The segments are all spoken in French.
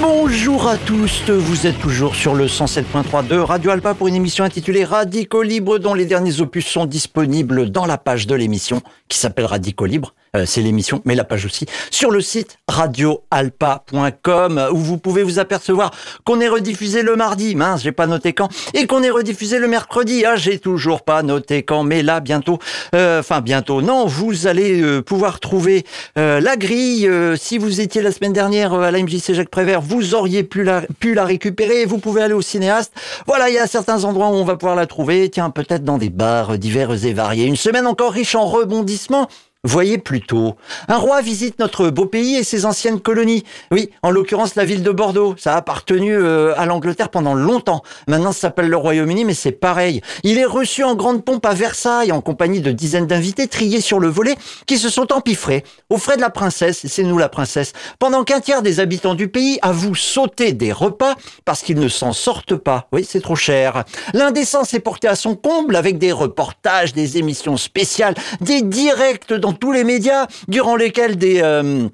Bonjour à tous, vous êtes toujours sur le 107.3 de Radio Alpa pour une émission intitulée Radico Libre dont les derniers opus sont disponibles dans la page de l'émission qui s'appelle Radico Libre. Euh, c'est l'émission, mais la page aussi, sur le site radioalpa.com où vous pouvez vous apercevoir qu'on est rediffusé le mardi, mince, j'ai pas noté quand, et qu'on est rediffusé le mercredi, ah, j'ai toujours pas noté quand, mais là, bientôt, euh, enfin bientôt, non, vous allez euh, pouvoir trouver la grille. si vous étiez la semaine dernière à la Jacques Prévert, vous auriez pu la, pu la récupérer, vous pouvez aller au cinéaste. Voilà, il y a certains endroits où on va pouvoir la trouver, tiens, peut-être dans des bars divers et variés. Une semaine encore riche en rebondissements. Voyez plutôt, un roi visite notre beau pays et ses anciennes colonies. Oui, en l'occurrence la ville de Bordeaux. Ça a appartenu euh, à l'Angleterre pendant longtemps. Maintenant, ça s'appelle le Royaume-Uni, mais c'est pareil. Il est reçu en grande pompe à Versailles, en compagnie de dizaines d'invités triés sur le volet, qui se sont empiffrés aux frais de la princesse. C'est nous la princesse. Pendant qu'un tiers des habitants du pays avouent sauter des repas parce qu'ils ne s'en sortent pas. Oui, c'est trop cher. L'indécence est portée à son comble avec des reportages, des émissions spéciales, des directs dans tous les médias, durant lesquels des... Euh,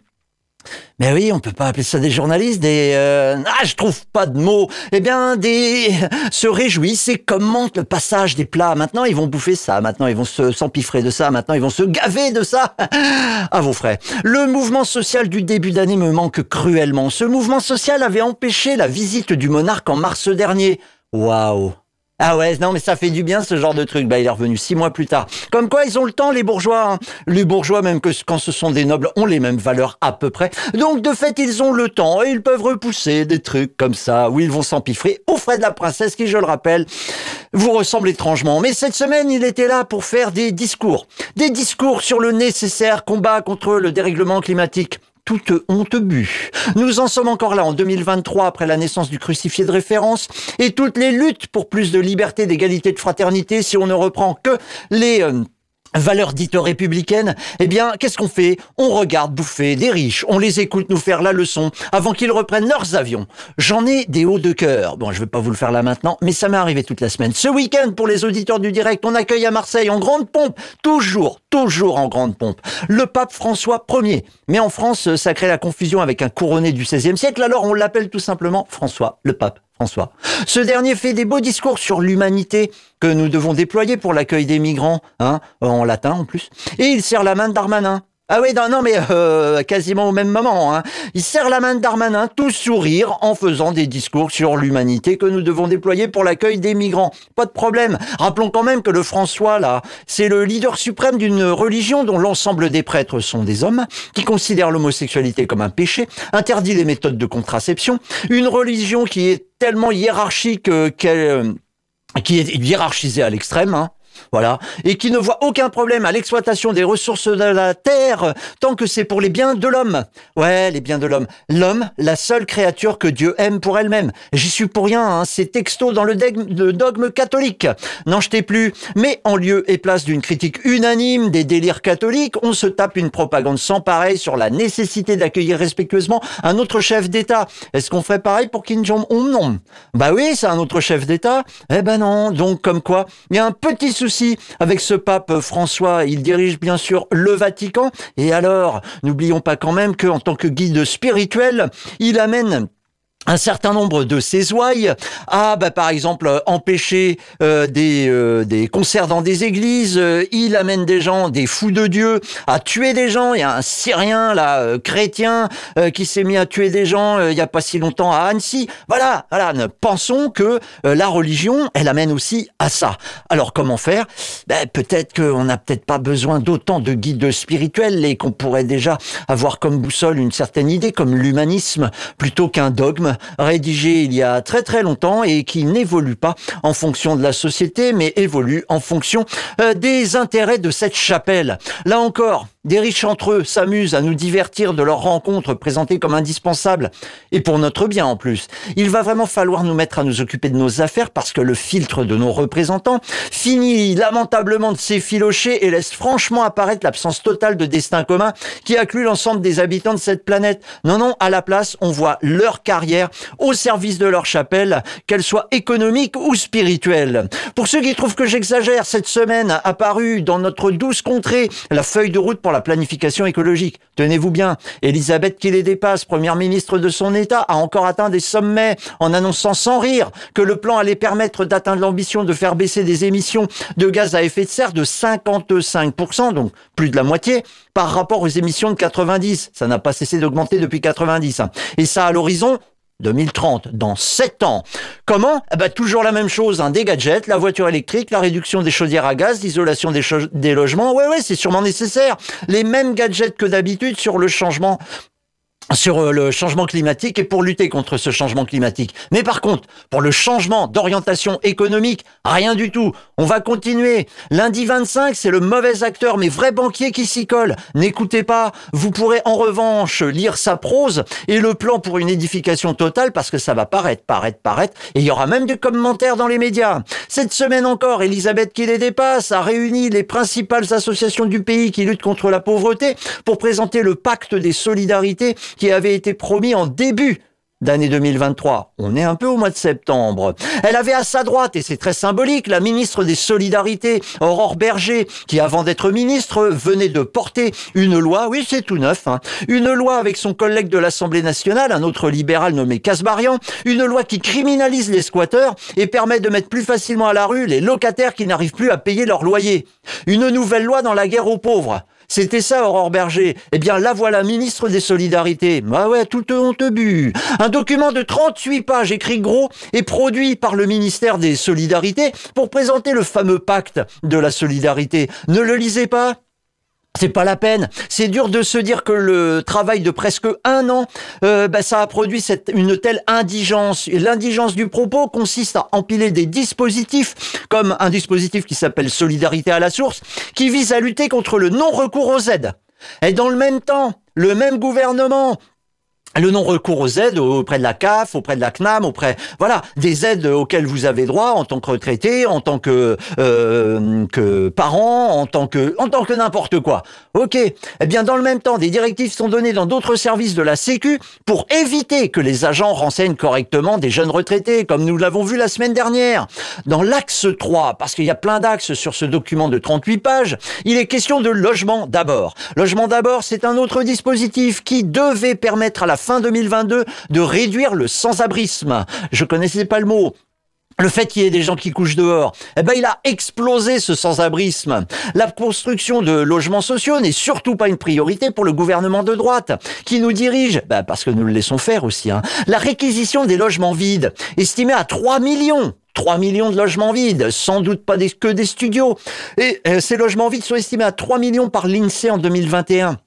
mais oui, on peut pas appeler ça des journalistes, des euh, ah je trouve pas de mots. Eh bien, des se réjouissent et commentent le passage des plats. Maintenant, ils vont bouffer ça. Maintenant, ils vont se s'empiffrer de ça. Maintenant, ils vont se gaver de ça. À vos frais. Le mouvement social du début d'année me manque cruellement. Ce mouvement social avait empêché la visite du monarque en mars dernier. Waouh. Ah ouais, non mais ça fait du bien ce genre de truc. Bah il est revenu six mois plus tard. Comme quoi ils ont le temps les bourgeois. Hein. Les bourgeois même que quand ce sont des nobles ont les mêmes valeurs à peu près. Donc de fait ils ont le temps et ils peuvent repousser des trucs comme ça où ils vont s'empiffrer aux frais de la princesse qui je le rappelle vous ressemble étrangement. Mais cette semaine il était là pour faire des discours. Des discours sur le nécessaire combat contre le dérèglement climatique toute honte bu. Nous en sommes encore là en 2023 après la naissance du crucifié de référence et toutes les luttes pour plus de liberté, d'égalité, de fraternité si on ne reprend que les... Euh, valeurs dites républicaines, eh bien, qu'est-ce qu'on fait? On regarde bouffer des riches, on les écoute nous faire la leçon avant qu'ils reprennent leurs avions. J'en ai des hauts de cœur. Bon, je vais pas vous le faire là maintenant, mais ça m'est arrivé toute la semaine. Ce week-end, pour les auditeurs du direct, on accueille à Marseille en grande pompe, toujours, toujours en grande pompe, le pape François Ier. Mais en France, ça crée la confusion avec un couronné du XVIe siècle, alors on l'appelle tout simplement François, le pape. François. Ce dernier fait des beaux discours sur l'humanité que nous devons déployer pour l'accueil des migrants, hein, en latin en plus. Et il serre la main Darmanin. Ah oui, non, non mais euh, quasiment au même moment. Hein. Il serre la main de Darmanin, tout sourire, en faisant des discours sur l'humanité que nous devons déployer pour l'accueil des migrants. Pas de problème. Rappelons quand même que le François, là, c'est le leader suprême d'une religion dont l'ensemble des prêtres sont des hommes, qui considèrent l'homosexualité comme un péché, interdit les méthodes de contraception, une religion qui est tellement hiérarchique euh, qu'elle... Euh, qui est hiérarchisée à l'extrême, hein, voilà, et qui ne voit aucun problème à l'exploitation des ressources de la terre tant que c'est pour les biens de l'homme. Ouais, les biens de l'homme. L'homme, la seule créature que Dieu aime pour elle-même. J'y suis pour rien, hein, c'est texto dans le, dogme catholique. N'en jetez plus. Mais en lieu et place d'une critique unanime des délires catholiques, on se tape une propagande sans pareil sur la nécessité d'accueillir respectueusement un autre chef d'État. Est-ce qu'on ferait pareil pour Kim Jong-un? Non. Bah oui, c'est un autre chef d'État. Eh ben non. Donc comme quoi, il y a un petit souci avec ce pape François. Il dirige bien sûr le Vatican. Et alors, n'oublions pas quand même qu'en tant que guide spirituel, il amène un certain nombre de ses ouailles à, bah, par exemple, empêcher euh, des, euh, des concerts dans des églises. Euh, il amène des gens, des fous de Dieu, à tuer des gens. Il y a un Syrien, là, chrétien, qui s'est mis à tuer des gens il y a pas si longtemps à Annecy. Voilà, voilà. Pensons que la religion, elle amène aussi à ça. Alors, comment faire? Ben, Peut-être qu'on n'a peut-être pas besoin d'autant de guides spirituels et qu'on pourrait déjà avoir comme boussole une certaine idée, comme l'humanisme, plutôt qu'un dogme rédigé il y a très très longtemps et qui n'évolue pas en fonction de la société, mais évolue en fonction euh, des intérêts de cette chapelle. Là encore, des riches entre eux s'amusent à nous divertir de leurs rencontres présentées comme indispensables, et pour notre bien en plus. Il va vraiment falloir nous mettre à nous occuper de nos affaires parce que le filtre de nos représentants finit lamentablement de s'effilocher et laisse franchement apparaître l'absence totale de destin commun qui acclut l'ensemble des habitants de cette planète. Non, non, à la place, on voit leur carrière au service de leur chapelle, qu'elle soit économique ou spirituelle. Pour ceux qui trouvent que j'exagère, cette semaine a apparu dans notre douce contrée la feuille de route pour la planification écologique. Tenez-vous bien, Elisabeth qui les dépasse, première ministre de son État, a encore atteint des sommets en annonçant sans rire que le plan allait permettre d'atteindre l'ambition de faire baisser des émissions de gaz à effet de serre de 55%, donc plus de la moitié, par rapport aux émissions de 90. Ça n'a pas cessé d'augmenter depuis 90. Hein. Et ça à l'horizon 2030, dans 7 ans. Comment? Eh ben, Toujours la même chose, hein, des gadgets, la voiture électrique, la réduction des chaudières à gaz, l'isolation des, des logements. Ouais, ouais, c'est sûrement nécessaire. Les mêmes gadgets que d'habitude sur le changement sur euh, le changement climatique et pour lutter contre ce changement climatique. Mais par contre, pour le changement d'orientation économique, rien du tout. On va continuer. Lundi 25, c'est le mauvais acteur, mais vrai banquier qui s'y colle. N'écoutez pas. Vous pourrez en revanche lire sa prose et le plan pour une édification totale parce que ça va paraître, paraître, paraître. Et il y aura même des commentaires dans les médias. Cette semaine encore, Elisabeth qui les dépasse a réuni les principales associations du pays qui luttent contre la pauvreté pour présenter le pacte des solidarités qui avait été promis en début d'année 2023. On est un peu au mois de septembre. Elle avait à sa droite, et c'est très symbolique, la ministre des Solidarités, Aurore Berger, qui avant d'être ministre venait de porter une loi, oui c'est tout neuf, hein, une loi avec son collègue de l'Assemblée nationale, un autre libéral nommé Casbarian, une loi qui criminalise les squatteurs et permet de mettre plus facilement à la rue les locataires qui n'arrivent plus à payer leur loyer. Une nouvelle loi dans la guerre aux pauvres. C'était ça, Aurore Berger. Eh bien, la voilà, ministre des Solidarités. Ah ouais, tout honte bu. Un document de 38 pages écrit gros et produit par le ministère des Solidarités pour présenter le fameux pacte de la solidarité. Ne le lisez pas c'est pas la peine. C'est dur de se dire que le travail de presque un an, euh, bah, ça a produit une telle indigence. L'indigence du propos consiste à empiler des dispositifs, comme un dispositif qui s'appelle Solidarité à la source, qui vise à lutter contre le non-recours aux aides. Et dans le même temps, le même gouvernement le non-recours aux aides auprès de la CAF, auprès de la CNAM, auprès voilà des aides auxquelles vous avez droit en tant que retraité, en tant que euh, que parent, en tant que en tant que n'importe quoi. Ok. Eh bien, dans le même temps, des directives sont données dans d'autres services de la Sécu pour éviter que les agents renseignent correctement des jeunes retraités, comme nous l'avons vu la semaine dernière. Dans l'axe 3, parce qu'il y a plein d'axes sur ce document de 38 pages, il est question de logement d'abord. Logement d'abord, c'est un autre dispositif qui devait permettre à la fin 2022 de réduire le sans-abrisme. Je connaissais pas le mot le fait qu'il y ait des gens qui couchent dehors, eh ben il a explosé ce sans-abrisme. La construction de logements sociaux n'est surtout pas une priorité pour le gouvernement de droite, qui nous dirige, ben parce que nous le laissons faire aussi, hein. la réquisition des logements vides, estimée à 3 millions. 3 millions de logements vides, sans doute pas que des studios. Et euh, ces logements vides sont estimés à 3 millions par l'INSEE en 2021.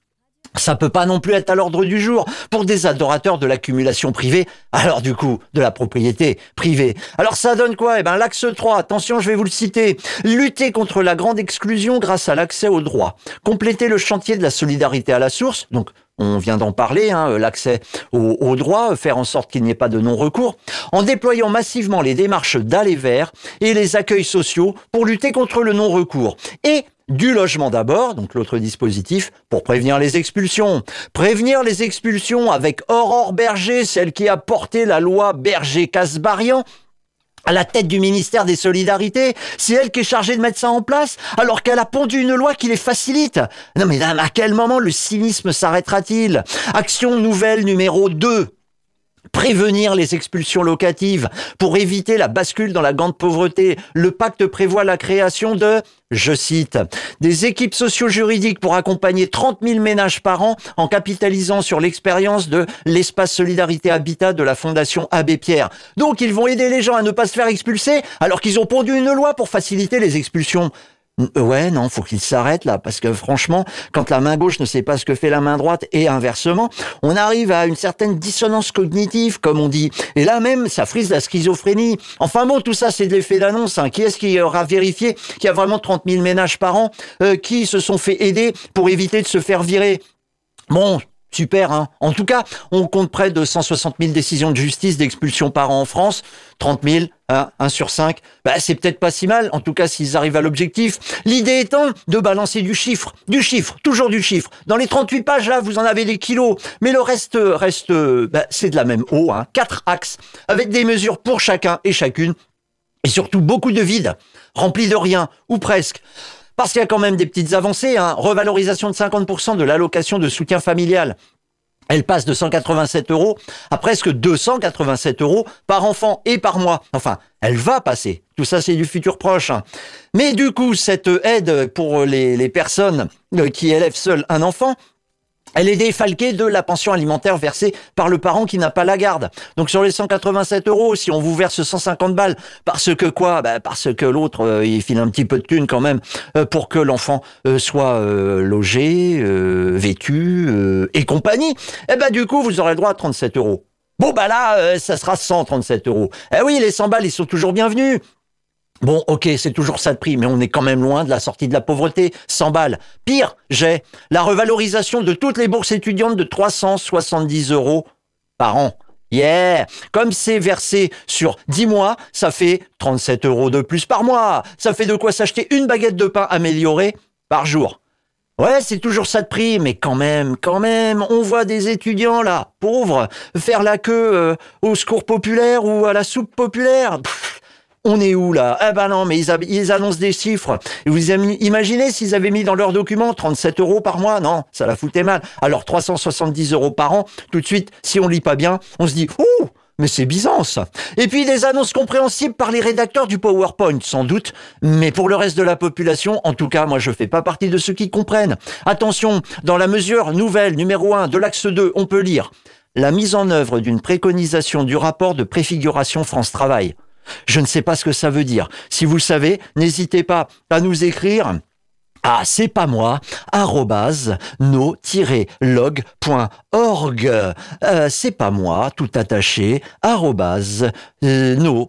Ça peut pas non plus être à l'ordre du jour pour des adorateurs de l'accumulation privée, alors du coup, de la propriété privée. Alors ça donne quoi? Eh ben l'axe 3, attention, je vais vous le citer. Lutter contre la grande exclusion grâce à l'accès aux droits. Compléter le chantier de la solidarité à la source, donc on vient d'en parler, hein, l'accès aux, droits, faire en sorte qu'il n'y ait pas de non-recours, en déployant massivement les démarches d'aller vers et les accueils sociaux pour lutter contre le non-recours. Et du logement d'abord, donc l'autre dispositif, pour prévenir les expulsions. Prévenir les expulsions avec Aurore Berger, celle qui a porté la loi Berger-Casbarian, à la tête du ministère des Solidarités, c'est elle qui est chargée de mettre ça en place, alors qu'elle a pondu une loi qui les facilite. Non mais à quel moment le cynisme s'arrêtera-t-il? Action nouvelle numéro 2 prévenir les expulsions locatives, pour éviter la bascule dans la grande pauvreté. Le pacte prévoit la création de, je cite, des équipes socio-juridiques pour accompagner 30 000 ménages par an en capitalisant sur l'expérience de l'espace solidarité habitat de la Fondation Abbé Pierre. Donc ils vont aider les gens à ne pas se faire expulser alors qu'ils ont pondu une loi pour faciliter les expulsions. Ouais, non, faut qu'il s'arrête là, parce que franchement, quand la main gauche ne sait pas ce que fait la main droite et inversement, on arrive à une certaine dissonance cognitive, comme on dit. Et là même, ça frise la schizophrénie. Enfin bon, tout ça, c'est de l'effet d'annonce. Hein. Qui est-ce qui aura vérifié qu'il y a vraiment 30 000 ménages par an euh, qui se sont fait aider pour éviter de se faire virer? Bon, Super, hein En tout cas, on compte près de 160 000 décisions de justice d'expulsion par an en France. 30 000, hein, 1 sur 5. Bah, c'est peut-être pas si mal, en tout cas s'ils arrivent à l'objectif. L'idée étant de balancer du chiffre, du chiffre, toujours du chiffre. Dans les 38 pages, là, vous en avez des kilos. Mais le reste, reste, bah, c'est de la même eau, hein. Quatre axes, avec des mesures pour chacun et chacune. Et surtout beaucoup de vide, remplis de rien, ou presque. Parce qu'il y a quand même des petites avancées, hein. revalorisation de 50% de l'allocation de soutien familial. Elle passe de 187 euros à presque 287 euros par enfant et par mois. Enfin, elle va passer. Tout ça, c'est du futur proche. Hein. Mais du coup, cette aide pour les, les personnes euh, qui élèvent seules un enfant, elle est défalquée de la pension alimentaire versée par le parent qui n'a pas la garde. Donc sur les 187 euros, si on vous verse 150 balles, parce que quoi? Bah Parce que l'autre, euh, il file un petit peu de thune quand même euh, pour que l'enfant euh, soit logé, vêtu et compagnie. Eh ben du coup, vous aurez droit à 37 euros. Bon bah là, ça sera 137 euros. Eh oui, les 100 balles, ils sont toujours bienvenus. Bon, ok, c'est toujours ça de prix, mais on est quand même loin de la sortie de la pauvreté. 100 balles. Pire, j'ai la revalorisation de toutes les bourses étudiantes de 370 euros par an. Yeah Comme c'est versé sur 10 mois, ça fait 37 euros de plus par mois. Ça fait de quoi s'acheter une baguette de pain améliorée par jour. Ouais, c'est toujours ça de prix, mais quand même, quand même, on voit des étudiants là, pauvres, faire la queue euh, au secours populaire ou à la soupe populaire. On est où là? Eh ben non, mais ils, annoncent des chiffres. vous imaginez s'ils avaient mis dans leur document 37 euros par mois Non, ça la foutait mal. Alors 370 euros par an, tout de suite, si on lit pas bien, on se dit « Ouh mais c'est ça. Et puis des annonces compréhensibles par les rédacteurs du PowerPoint, sans doute. Mais pour le reste de la population, en tout cas, moi je fais pas partie de ceux qui comprennent. Attention, dans la mesure nouvelle numéro 1 de l'axe 2, on peut lire la mise en œuvre d'une préconisation du rapport de préfiguration France Travail. Je ne sais pas ce que ça veut dire. Si vous le savez, n'hésitez pas à nous écrire à c'est pas moi no-log.org euh, c'est pas moi tout attaché arrobase euh, no-log.org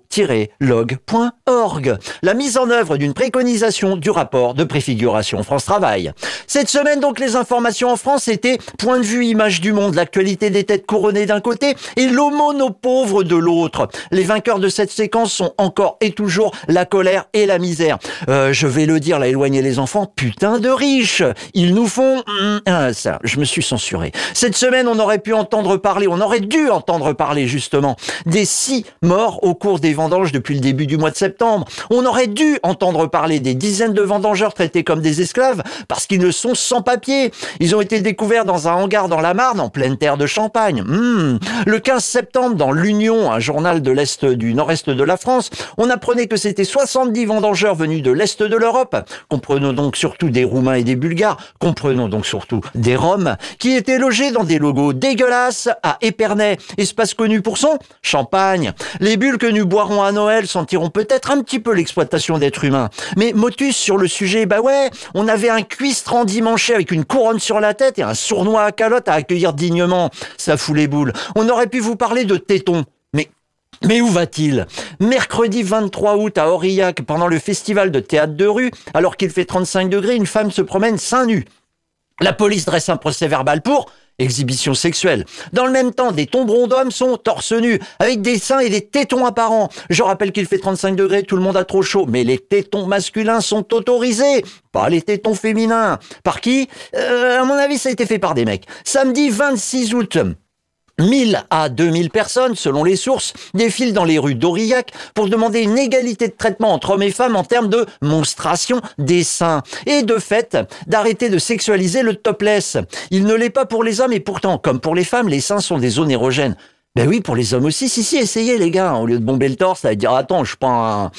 la mise en œuvre d'une préconisation du rapport de préfiguration France Travail. Cette semaine donc les informations en France étaient point de vue image du monde. L'actualité des têtes couronnées d'un côté et l'aumône aux pauvres de l'autre. Les vainqueurs de cette séquence sont encore et toujours la colère et la misère. Euh, je vais le dire là éloigner les enfants putain de riches. Ils nous font... Ah, ça, je me suis censuré. Cette semaine, on aurait pu entendre parler, on aurait dû entendre parler justement des six morts au cours des vendanges depuis le début du mois de septembre. On aurait dû entendre parler des dizaines de vendangeurs traités comme des esclaves parce qu'ils ne sont sans papier. Ils ont été découverts dans un hangar dans la Marne, en pleine terre de Champagne. Hmm. Le 15 septembre, dans l'Union, un journal de l'Est du Nord-Est de la France, on apprenait que c'était 70 vendangeurs venus de l'Est de l'Europe. Comprenons donc surtout des Roumains et des Bulgares, comprenons donc surtout des Roms, qui étaient logés dans des logos dégueulasses à Épernay, espace connu pour son champagne. Les bulles que nous boirons à Noël sentiront peut-être un petit peu l'exploitation d'êtres humains. Mais motus sur le sujet, bah ouais, on avait un cuistre endimanché avec une couronne sur la tête et un sournois à calotte à accueillir dignement. Ça fout les boules. On aurait pu vous parler de tétons. Mais mais où va-t-il? Mercredi 23 août à Aurillac, pendant le festival de théâtre de rue, alors qu'il fait 35 degrés, une femme se promène seins nus. La police dresse un procès verbal pour exhibition sexuelle. Dans le même temps, des tomberons d'hommes sont torse nus, avec des seins et des tétons apparents. Je rappelle qu'il fait 35 degrés, tout le monde a trop chaud, mais les tétons masculins sont autorisés, pas les tétons féminins. Par qui? Euh, À mon avis, ça a été fait par des mecs. Samedi 26 août, 1000 à 2000 personnes, selon les sources, défilent dans les rues d'Aurillac pour demander une égalité de traitement entre hommes et femmes en termes de monstration des seins et de fait d'arrêter de sexualiser le topless. Il ne l'est pas pour les hommes et pourtant, comme pour les femmes, les seins sont des zones érogènes. Ben oui, pour les hommes aussi. Si, si, essayez les gars. Au lieu de bomber le torse, ça va dire, attends, je pas un...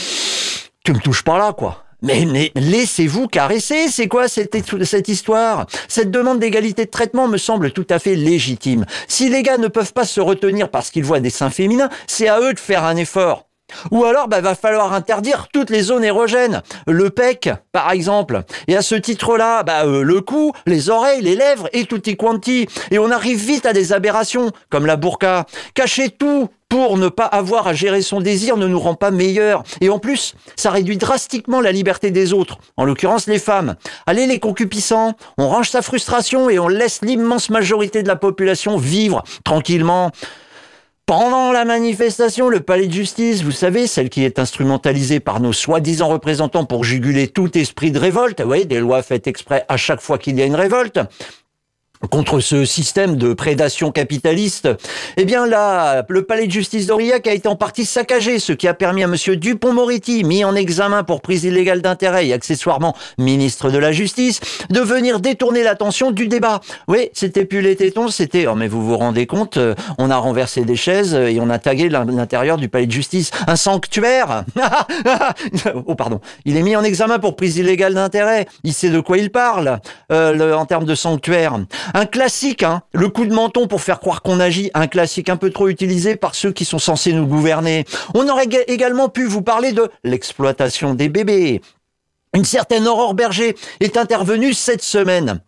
Tu me touches pas là, quoi. Mais, laissez-vous caresser, c'est quoi cette, histoire? Cette demande d'égalité de traitement me semble tout à fait légitime. Si les gars ne peuvent pas se retenir parce qu'ils voient des seins féminins, c'est à eux de faire un effort. Ou alors, bah, va falloir interdire toutes les zones érogènes. Le pec, par exemple. Et à ce titre-là, bah, euh, le cou, les oreilles, les lèvres et tutti quanti. Et on arrive vite à des aberrations, comme la burqa. Cacher tout pour ne pas avoir à gérer son désir ne nous rend pas meilleurs. Et en plus, ça réduit drastiquement la liberté des autres, en l'occurrence les femmes. Allez les concupissants, on range sa frustration et on laisse l'immense majorité de la population vivre tranquillement. Pendant la manifestation, le palais de justice, vous savez, celle qui est instrumentalisée par nos soi-disant représentants pour juguler tout esprit de révolte, vous voyez, des lois faites exprès à chaque fois qu'il y a une révolte, contre ce système de prédation capitaliste, eh bien là, le palais de justice d'Aurillac a été en partie saccagé, ce qui a permis à monsieur Dupont-Moretti, mis en examen pour prise illégale d'intérêt et accessoirement ministre de la Justice, de venir détourner l'attention du débat. Oui, c'était plus les tétons, c'était, oh mais vous vous rendez compte, euh, on a renversé des chaises et on a tagué l'intérieur du palais de justice. Un sanctuaire Oh pardon. Il est mis en examen pour prise illégale d'intérêt. Il sait de quoi il parle, euh, en termes de sanctuaire. Un classique, hein, le coup de menton pour faire croire qu'on agit, un classique un peu trop utilisé par ceux qui sont censés nous gouverner. On aurait également pu vous parler de l'exploitation des bébés. Une certaine Aurore Berger est intervenue cette semaine.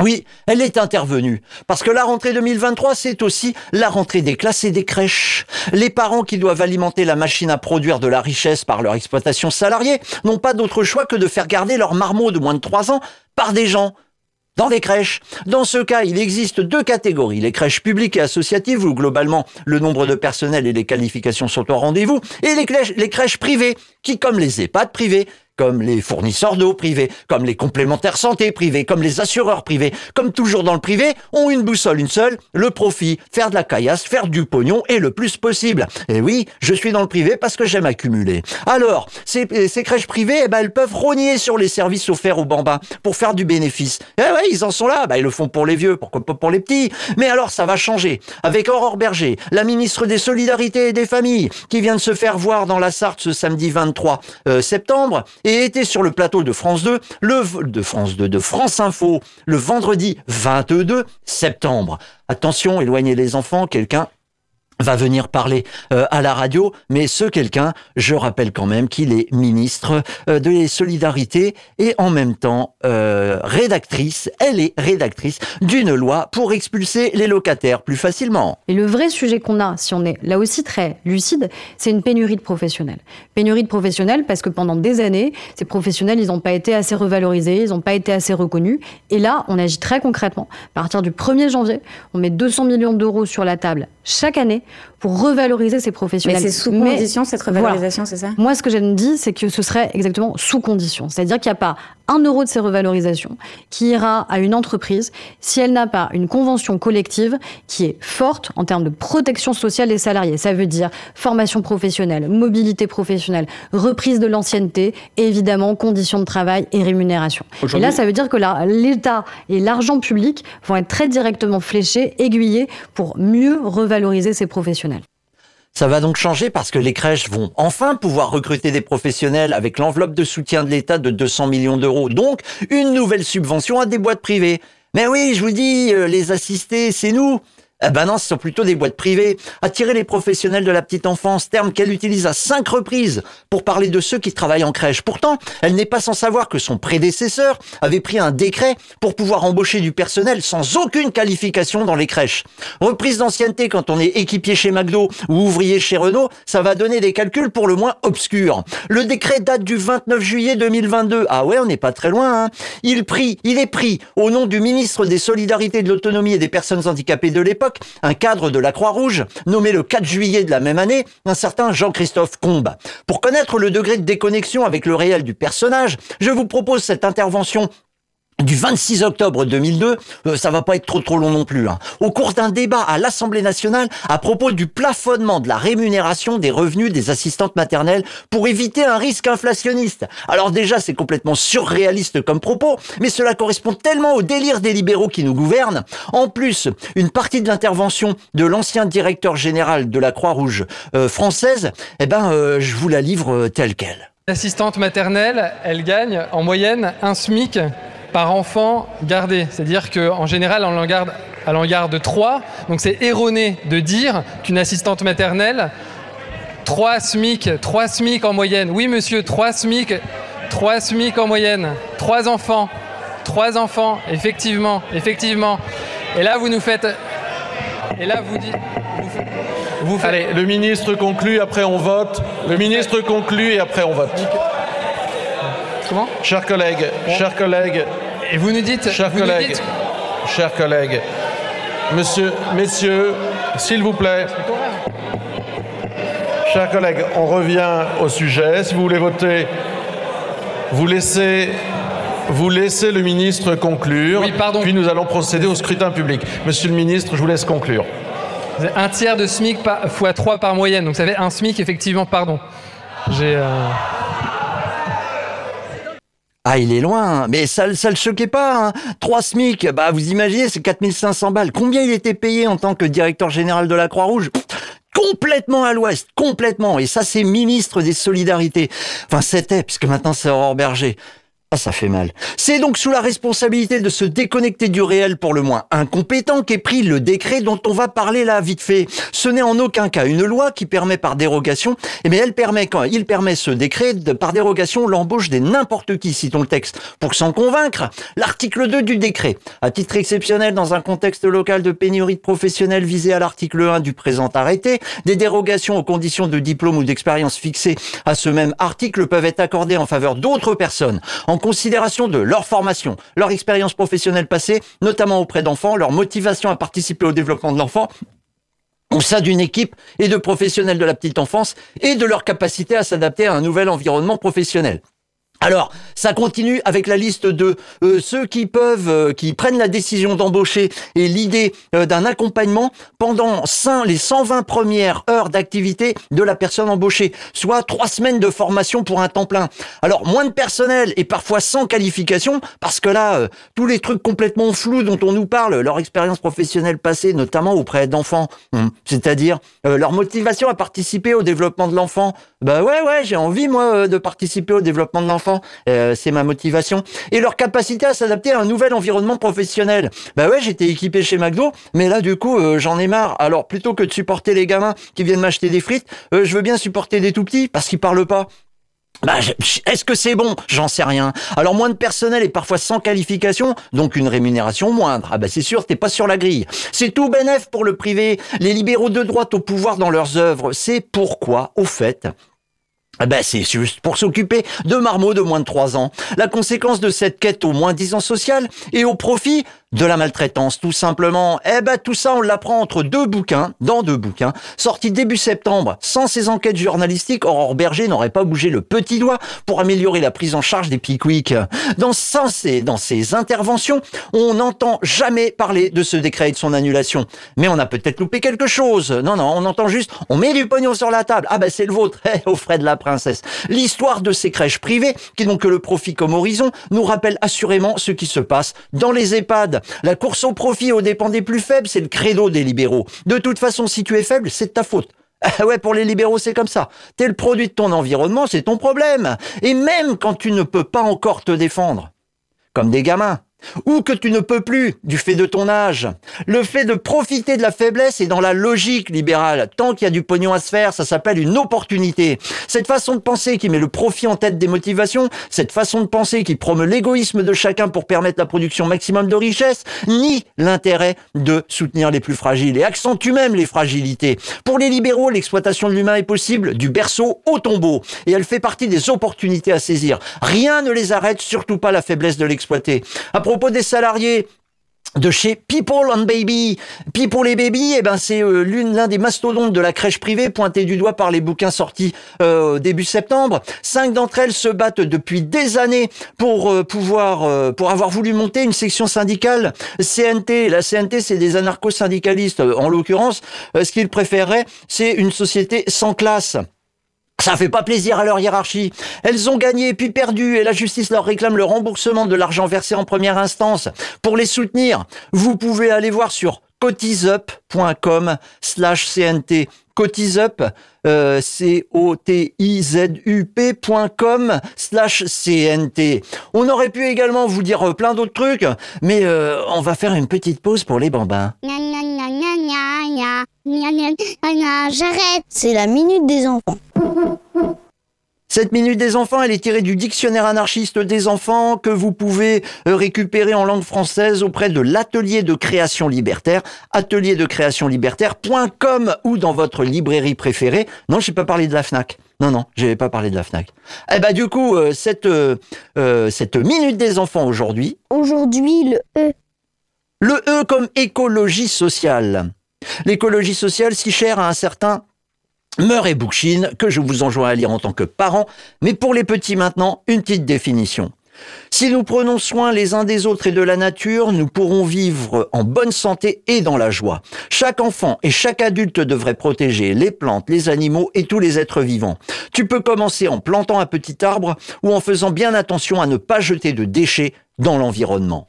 Oui, elle est intervenue. Parce que la rentrée 2023, c'est aussi la rentrée des classes et des crèches. Les parents qui doivent alimenter la machine à produire de la richesse par leur exploitation salariée n'ont pas d'autre choix que de faire garder leur marmot de moins de 3 ans par des gens dans des crèches. Dans ce cas, il existe deux catégories. Les crèches publiques et associatives, où globalement le nombre de personnel et les qualifications sont au rendez-vous, et les crèches, les crèches privées, qui, comme les EHPAD privés, comme les fournisseurs d'eau privés, comme les complémentaires santé privés, comme les assureurs privés, comme toujours dans le privé, ont une boussole, une seule, le profit, faire de la caillasse, faire du pognon et le plus possible. Et oui, je suis dans le privé parce que j'aime accumuler. Alors, ces, ces crèches privées, eh ben, elles peuvent rogner sur les services offerts aux bambins pour faire du bénéfice. Eh ouais, ils en sont là, bah, ils le font pour les vieux, pourquoi pas pour les petits. Mais alors, ça va changer. Avec Aurore Berger, la ministre des Solidarités et des Familles, qui vient de se faire voir dans la Sarthe ce samedi 23 euh, septembre, et était sur le plateau de France 2, le, de France 2, de France Info, le vendredi 22 septembre. Attention, éloignez les enfants, quelqu'un va venir parler euh, à la radio, mais ce quelqu'un, je rappelle quand même qu'il est ministre euh, de les solidarités et en même temps euh, rédactrice, elle est rédactrice d'une loi pour expulser les locataires plus facilement. Et le vrai sujet qu'on a, si on est là aussi très lucide, c'est une pénurie de professionnels. Pénurie de professionnels parce que pendant des années, ces professionnels, ils n'ont pas été assez revalorisés, ils n'ont pas été assez reconnus. Et là, on agit très concrètement. À partir du 1er janvier, on met 200 millions d'euros sur la table chaque année pour revaloriser ces professionnels. Mais c'est sous condition cette revalorisation, c'est ça? Moi, ce que j'ai dit, c'est que ce serait exactement sous condition. C'est-à-dire qu'il n'y a pas un euro de ces revalorisations qui ira à une entreprise si elle n'a pas une convention collective qui est forte en termes de protection sociale des salariés. Ça veut dire formation professionnelle, mobilité professionnelle, reprise de l'ancienneté, évidemment conditions de travail et rémunération. Et là, ça veut dire que l'État et l'argent public vont être très directement fléchés, aiguillés pour mieux revaloriser ces professionnels. Ça va donc changer parce que les crèches vont enfin pouvoir recruter des professionnels avec l'enveloppe de soutien de l'État de 200 millions d'euros. Donc, une nouvelle subvention à des boîtes privées. Mais oui, je vous dis, euh, les assistés, c'est nous. Eh ben non, ce sont plutôt des boîtes privées. Attirer les professionnels de la petite enfance, terme qu'elle utilise à cinq reprises pour parler de ceux qui travaillent en crèche. Pourtant, elle n'est pas sans savoir que son prédécesseur avait pris un décret pour pouvoir embaucher du personnel sans aucune qualification dans les crèches. Reprise d'ancienneté quand on est équipier chez McDo ou ouvrier chez Renault, ça va donner des calculs pour le moins obscurs. Le décret date du 29 juillet 2022. Ah ouais, on n'est pas très loin. Hein il, il est pris au nom du ministre des Solidarités, de l'Autonomie et des Personnes Handicapées de l'époque un cadre de la Croix-Rouge, nommé le 4 juillet de la même année, un certain Jean-Christophe Combe. Pour connaître le degré de déconnexion avec le réel du personnage, je vous propose cette intervention du 26 octobre 2002, euh, ça va pas être trop trop long non plus, hein. au cours d'un débat à l'Assemblée nationale à propos du plafonnement de la rémunération des revenus des assistantes maternelles pour éviter un risque inflationniste. Alors déjà, c'est complètement surréaliste comme propos, mais cela correspond tellement au délire des libéraux qui nous gouvernent. En plus, une partie de l'intervention de l'ancien directeur général de la Croix-Rouge euh, française, eh ben, euh, je vous la livre telle qu'elle. L'assistante maternelle, elle gagne en moyenne un SMIC par enfant gardé. C'est-à-dire qu'en général, on en garde, elle en garde 3. Donc c'est erroné de dire qu'une assistante maternelle 3 SMIC, 3 SMIC en moyenne. Oui, monsieur, 3 SMIC, 3 SMIC en moyenne. 3 enfants, 3 enfants, effectivement, effectivement. Et là, vous nous faites. Et là, vous dites. Allez, le ministre conclut, après on vote. Le ministre conclut et après on vote. Comment Chers collègues, chers collègues. Et vous nous dites. Chers collègues, chers collègues. Monsieur, messieurs, s'il vous plaît. Chers collègues, on revient au sujet. Si vous voulez voter, vous laissez, vous laissez le ministre conclure. Oui, pardon. Puis nous allons procéder au scrutin public. Monsieur le ministre, je vous laisse conclure. Un tiers de SMIC fois 3 par moyenne. Donc ça fait un SMIC, effectivement, pardon. J'ai. Euh, ah, il est loin, mais ça, ça le choquait pas. Hein. 3 SMIC, bah vous imaginez, c'est 4500 balles. Combien il était payé en tant que directeur général de la Croix-Rouge? Complètement à l'ouest, complètement. Et ça, c'est ministre des Solidarités. Enfin, c'était, puisque maintenant c'est Aurore Berger. Ah, ça fait mal. C'est donc sous la responsabilité de se déconnecter du réel pour le moins incompétent qu'est pris le décret dont on va parler là vite fait. Ce n'est en aucun cas une loi qui permet par dérogation, eh bien elle permet quand il permet ce décret par dérogation l'embauche des n'importe qui, citons le texte. Pour s'en convaincre, l'article 2 du décret, à titre exceptionnel dans un contexte local de pénurie de professionnels visé à l'article 1 du présent arrêté, des dérogations aux conditions de diplôme ou d'expérience fixées à ce même article peuvent être accordées en faveur d'autres personnes considération de leur formation, leur expérience professionnelle passée, notamment auprès d'enfants, leur motivation à participer au développement de l'enfant, au sein d'une équipe et de professionnels de la petite enfance et de leur capacité à s'adapter à un nouvel environnement professionnel. Alors, ça continue avec la liste de euh, ceux qui peuvent, euh, qui prennent la décision d'embaucher et l'idée euh, d'un accompagnement pendant les 120 premières heures d'activité de la personne embauchée, soit trois semaines de formation pour un temps plein. Alors, moins de personnel et parfois sans qualification, parce que là, tous les trucs complètement flous dont on nous parle, leur expérience professionnelle passée, notamment auprès d'enfants, hum, c'est-à-dire leur motivation à participer au développement de l'enfant. Bah ouais, ouais, j'ai envie moi de participer au développement de l'enfant euh, c'est ma motivation. Et leur capacité à s'adapter à un nouvel environnement professionnel. Bah ouais, j'étais équipé chez McDo, mais là du coup euh, j'en ai marre. Alors plutôt que de supporter les gamins qui viennent m'acheter des frites, euh, je veux bien supporter des tout petits parce qu'ils parlent pas. Bah, est-ce que c'est bon? J'en sais rien. Alors moins de personnel et parfois sans qualification, donc une rémunération moindre. Ah bah c'est sûr, t'es pas sur la grille. C'est tout bénef pour le privé. Les libéraux de droite au pouvoir dans leurs œuvres. C'est pourquoi, au fait, ben, c'est juste pour s'occuper de marmots de moins de 3 ans. La conséquence de cette quête au moins 10 ans social et au profit de la maltraitance, tout simplement. Eh ben, tout ça, on l'apprend entre deux bouquins, dans deux bouquins, sortis début septembre. Sans ces enquêtes journalistiques, Aurore Berger n'aurait pas bougé le petit doigt pour améliorer la prise en charge des piquiques. Dans, ces, interventions, on n'entend jamais parler de ce décret et de son annulation. Mais on a peut-être loupé quelque chose. Non, non, on entend juste, on met du pognon sur la table. Ah ben, c'est le vôtre, eh, au frais de la princesse. L'histoire de ces crèches privées, qui n'ont que le profit comme horizon, nous rappelle assurément ce qui se passe dans les EHPAD la course au profit aux dépens des plus faibles, c'est le credo des libéraux. De toute façon, si tu es faible, c'est de ta faute. Ah ouais, pour les libéraux, c'est comme ça. T'es le produit de ton environnement, c'est ton problème. Et même quand tu ne peux pas encore te défendre, comme des gamins, ou que tu ne peux plus du fait de ton âge. Le fait de profiter de la faiblesse est dans la logique libérale. Tant qu'il y a du pognon à se faire, ça s'appelle une opportunité. Cette façon de penser qui met le profit en tête des motivations, cette façon de penser qui promeut l'égoïsme de chacun pour permettre la production maximum de richesse, nie l'intérêt de soutenir les plus fragiles et accentue même les fragilités. Pour les libéraux, l'exploitation de l'humain est possible du berceau au tombeau et elle fait partie des opportunités à saisir. Rien ne les arrête, surtout pas la faiblesse de l'exploiter propos des salariés de chez People on Baby. People et Baby, eh ben c'est euh, l'un des mastodontes de la crèche privée pointé du doigt par les bouquins sortis euh, début septembre. Cinq d'entre elles se battent depuis des années pour euh, pour avoir voulu monter une section syndicale CNT. La CNT, c'est des anarcho-syndicalistes en l'occurrence. ce qu'ils préféreraient, c'est une société sans classe. Ça fait pas plaisir à leur hiérarchie. Elles ont gagné puis perdu et la justice leur réclame le remboursement de l'argent versé en première instance. Pour les soutenir, vous pouvez aller voir sur cotisup.com slash CNT. Cotisup, euh, C-O-T-I-Z-U-P.com slash CNT. On aurait pu également vous dire euh, plein d'autres trucs, mais euh, on va faire une petite pause pour les bambins. J'arrête. C'est la minute des enfants. Cette minute des enfants, elle est tirée du dictionnaire anarchiste des enfants que vous pouvez euh, récupérer en langue française auprès de l'atelier de création libertaire, atelier de création libertaire.com ou dans votre librairie préférée. Non, j'ai pas parlé de la FNAC. Non, non, j'ai pas parlé de la FNAC. Eh ben, du coup, euh, cette, euh, cette minute des enfants aujourd'hui. Aujourd'hui, le E. Le E comme écologie sociale. L'écologie sociale si chère à un certain Murray Bookchin, que je vous enjoins à lire en tant que parent, mais pour les petits maintenant, une petite définition. Si nous prenons soin les uns des autres et de la nature, nous pourrons vivre en bonne santé et dans la joie. Chaque enfant et chaque adulte devrait protéger les plantes, les animaux et tous les êtres vivants. Tu peux commencer en plantant un petit arbre ou en faisant bien attention à ne pas jeter de déchets dans l'environnement.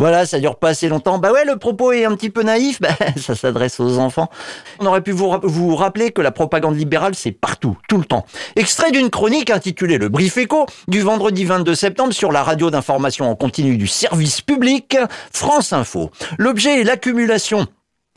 Voilà, ça dure pas assez longtemps. Bah ouais, le propos est un petit peu naïf. Bah, ça s'adresse aux enfants. On aurait pu vous, rappeler que la propagande libérale, c'est partout, tout le temps. Extrait d'une chronique intitulée Le Brief Éco du vendredi 22 septembre sur la radio d'information en continu du service public France Info. L'objet est l'accumulation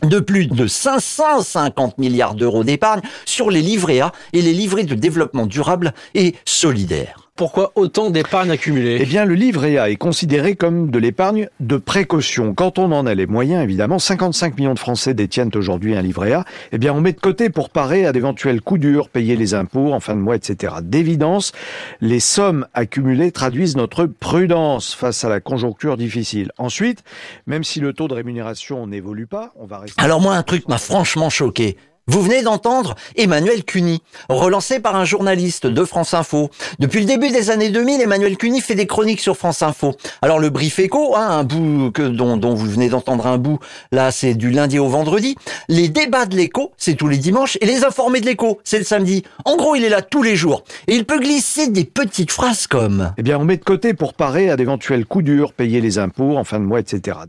de plus de 550 milliards d'euros d'épargne sur les livrets A et les livrets de développement durable et solidaire. Pourquoi autant d'épargne accumulée? Eh bien, le livret A est considéré comme de l'épargne de précaution. Quand on en a les moyens, évidemment, 55 millions de Français détiennent aujourd'hui un livret A. Eh bien, on met de côté pour parer à d'éventuels coups durs, payer les impôts en fin de mois, etc. D'évidence, les sommes accumulées traduisent notre prudence face à la conjoncture difficile. Ensuite, même si le taux de rémunération n'évolue pas, on va rester... Alors moi, un truc m'a franchement choqué. Vous venez d'entendre Emmanuel Cuny, relancé par un journaliste de France Info. Depuis le début des années 2000, Emmanuel Cuny fait des chroniques sur France Info. Alors le brief écho, hein, un bout que, dont, dont vous venez d'entendre un bout, là c'est du lundi au vendredi. Les débats de l'écho, c'est tous les dimanches, et les informés de l'écho, c'est le samedi. En gros, il est là tous les jours. Et il peut glisser des petites phrases comme... Eh bien, on met de côté pour parer à d'éventuels coups durs, payer les impôts en fin de mois, etc.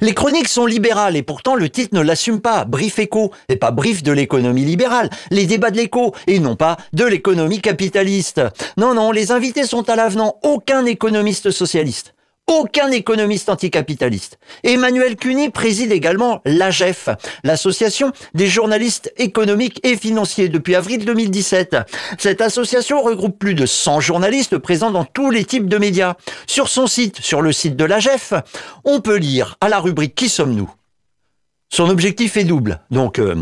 Les chroniques sont libérales et pourtant le titre ne l'assume pas. Brief écho et pas brief de l'économie libérale. Les débats de l'écho et non pas de l'économie capitaliste. Non, non, les invités sont à l'avenant. Aucun économiste socialiste aucun économiste anticapitaliste. Emmanuel Cuny préside également l'AGEF, l'association des journalistes économiques et financiers depuis avril 2017. Cette association regroupe plus de 100 journalistes présents dans tous les types de médias. Sur son site, sur le site de l'AGEF, on peut lire à la rubrique Qui sommes-nous? Son objectif est double. Donc, euh,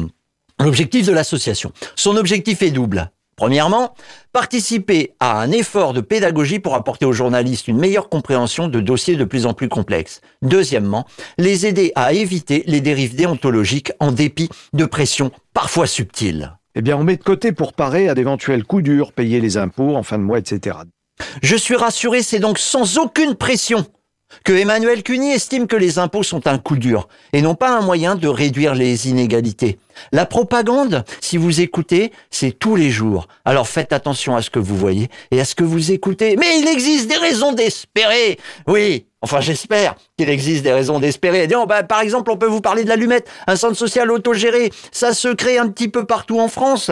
l'objectif de l'association. Son objectif est double. Premièrement, participer à un effort de pédagogie pour apporter aux journalistes une meilleure compréhension de dossiers de plus en plus complexes. Deuxièmement, les aider à éviter les dérives déontologiques en dépit de pressions parfois subtiles. Eh bien, on met de côté pour parer à d'éventuels coups durs, payer les impôts en fin de mois, etc. Je suis rassuré, c'est donc sans aucune pression que Emmanuel Cuny estime que les impôts sont un coup dur et non pas un moyen de réduire les inégalités. La propagande, si vous écoutez, c'est tous les jours. Alors faites attention à ce que vous voyez et à ce que vous écoutez. Mais il existe des raisons d'espérer. Oui, Enfin, j'espère qu'il existe des raisons d'espérer. Bah, par exemple, on peut vous parler de l'allumette, un centre social autogéré. Ça se crée un petit peu partout en France.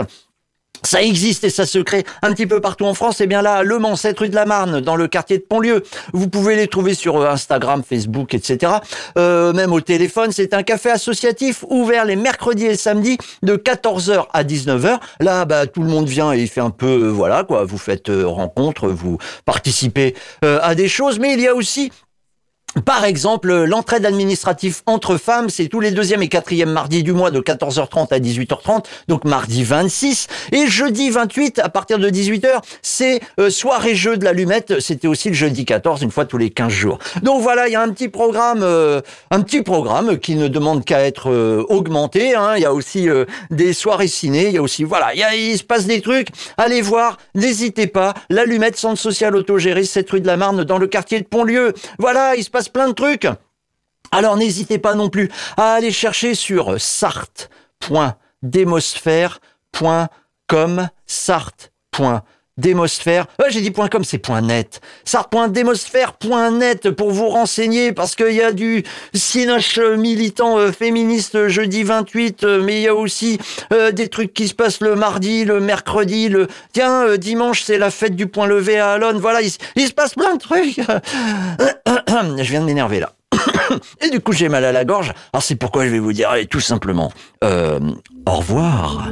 Ça existe et ça se crée un petit peu partout en France. Et bien là, Le Mans, rue de la Marne, dans le quartier de Pontlieu. Vous pouvez les trouver sur euh, Instagram, Facebook, etc. Euh, même au téléphone, c'est un café associatif ouvert les mercredis et samedis de 14h à 19h. Là, bah, tout le monde vient et il fait un peu, euh, voilà quoi. Vous faites rencontre, vous participez à des choses, mais il y a aussi par exemple, l'entraide administrative entre femmes, c'est tous les deuxième et quatrième mardis du mois de 14h30 à 18h30, donc mardi 26. Et jeudi 28, à partir de 18h, c'est euh, soirée jeu de l'allumette. C'était aussi le jeudi 14, une fois tous les 15 jours. Donc voilà, il y a un petit programme, euh, un petit programme qui ne demande qu'à être euh, augmenté. Hein. Il y a aussi des soirées ciné, il y a aussi, voilà, il, il se passe des trucs. Allez voir, n'hésitez pas. L'allumette, centre social autogéré, cette rue de la Marne, dans le quartier de Pontlieu. Voilà, il se passe plein de trucs. Alors n'hésitez pas non plus à aller chercher sur sart.demosphère.com sart.demosphère. Euh, j'ai dit .com, c'est .net. Sart.demosphère.net pour vous renseigner parce qu'il y a du cinoche militant euh, féministe jeudi 28, euh, mais il y a aussi des trucs qui se passent le mardi, le mercredi, le tiens dimanche c'est la fête du point levé à Alonne. Voilà, il, il se passe plein de trucs. Je viens de m'énerver là et du coup, j'ai mal à la gorge. Alors, c'est pourquoi je vais vous dire, tout simplement, euh, au revoir.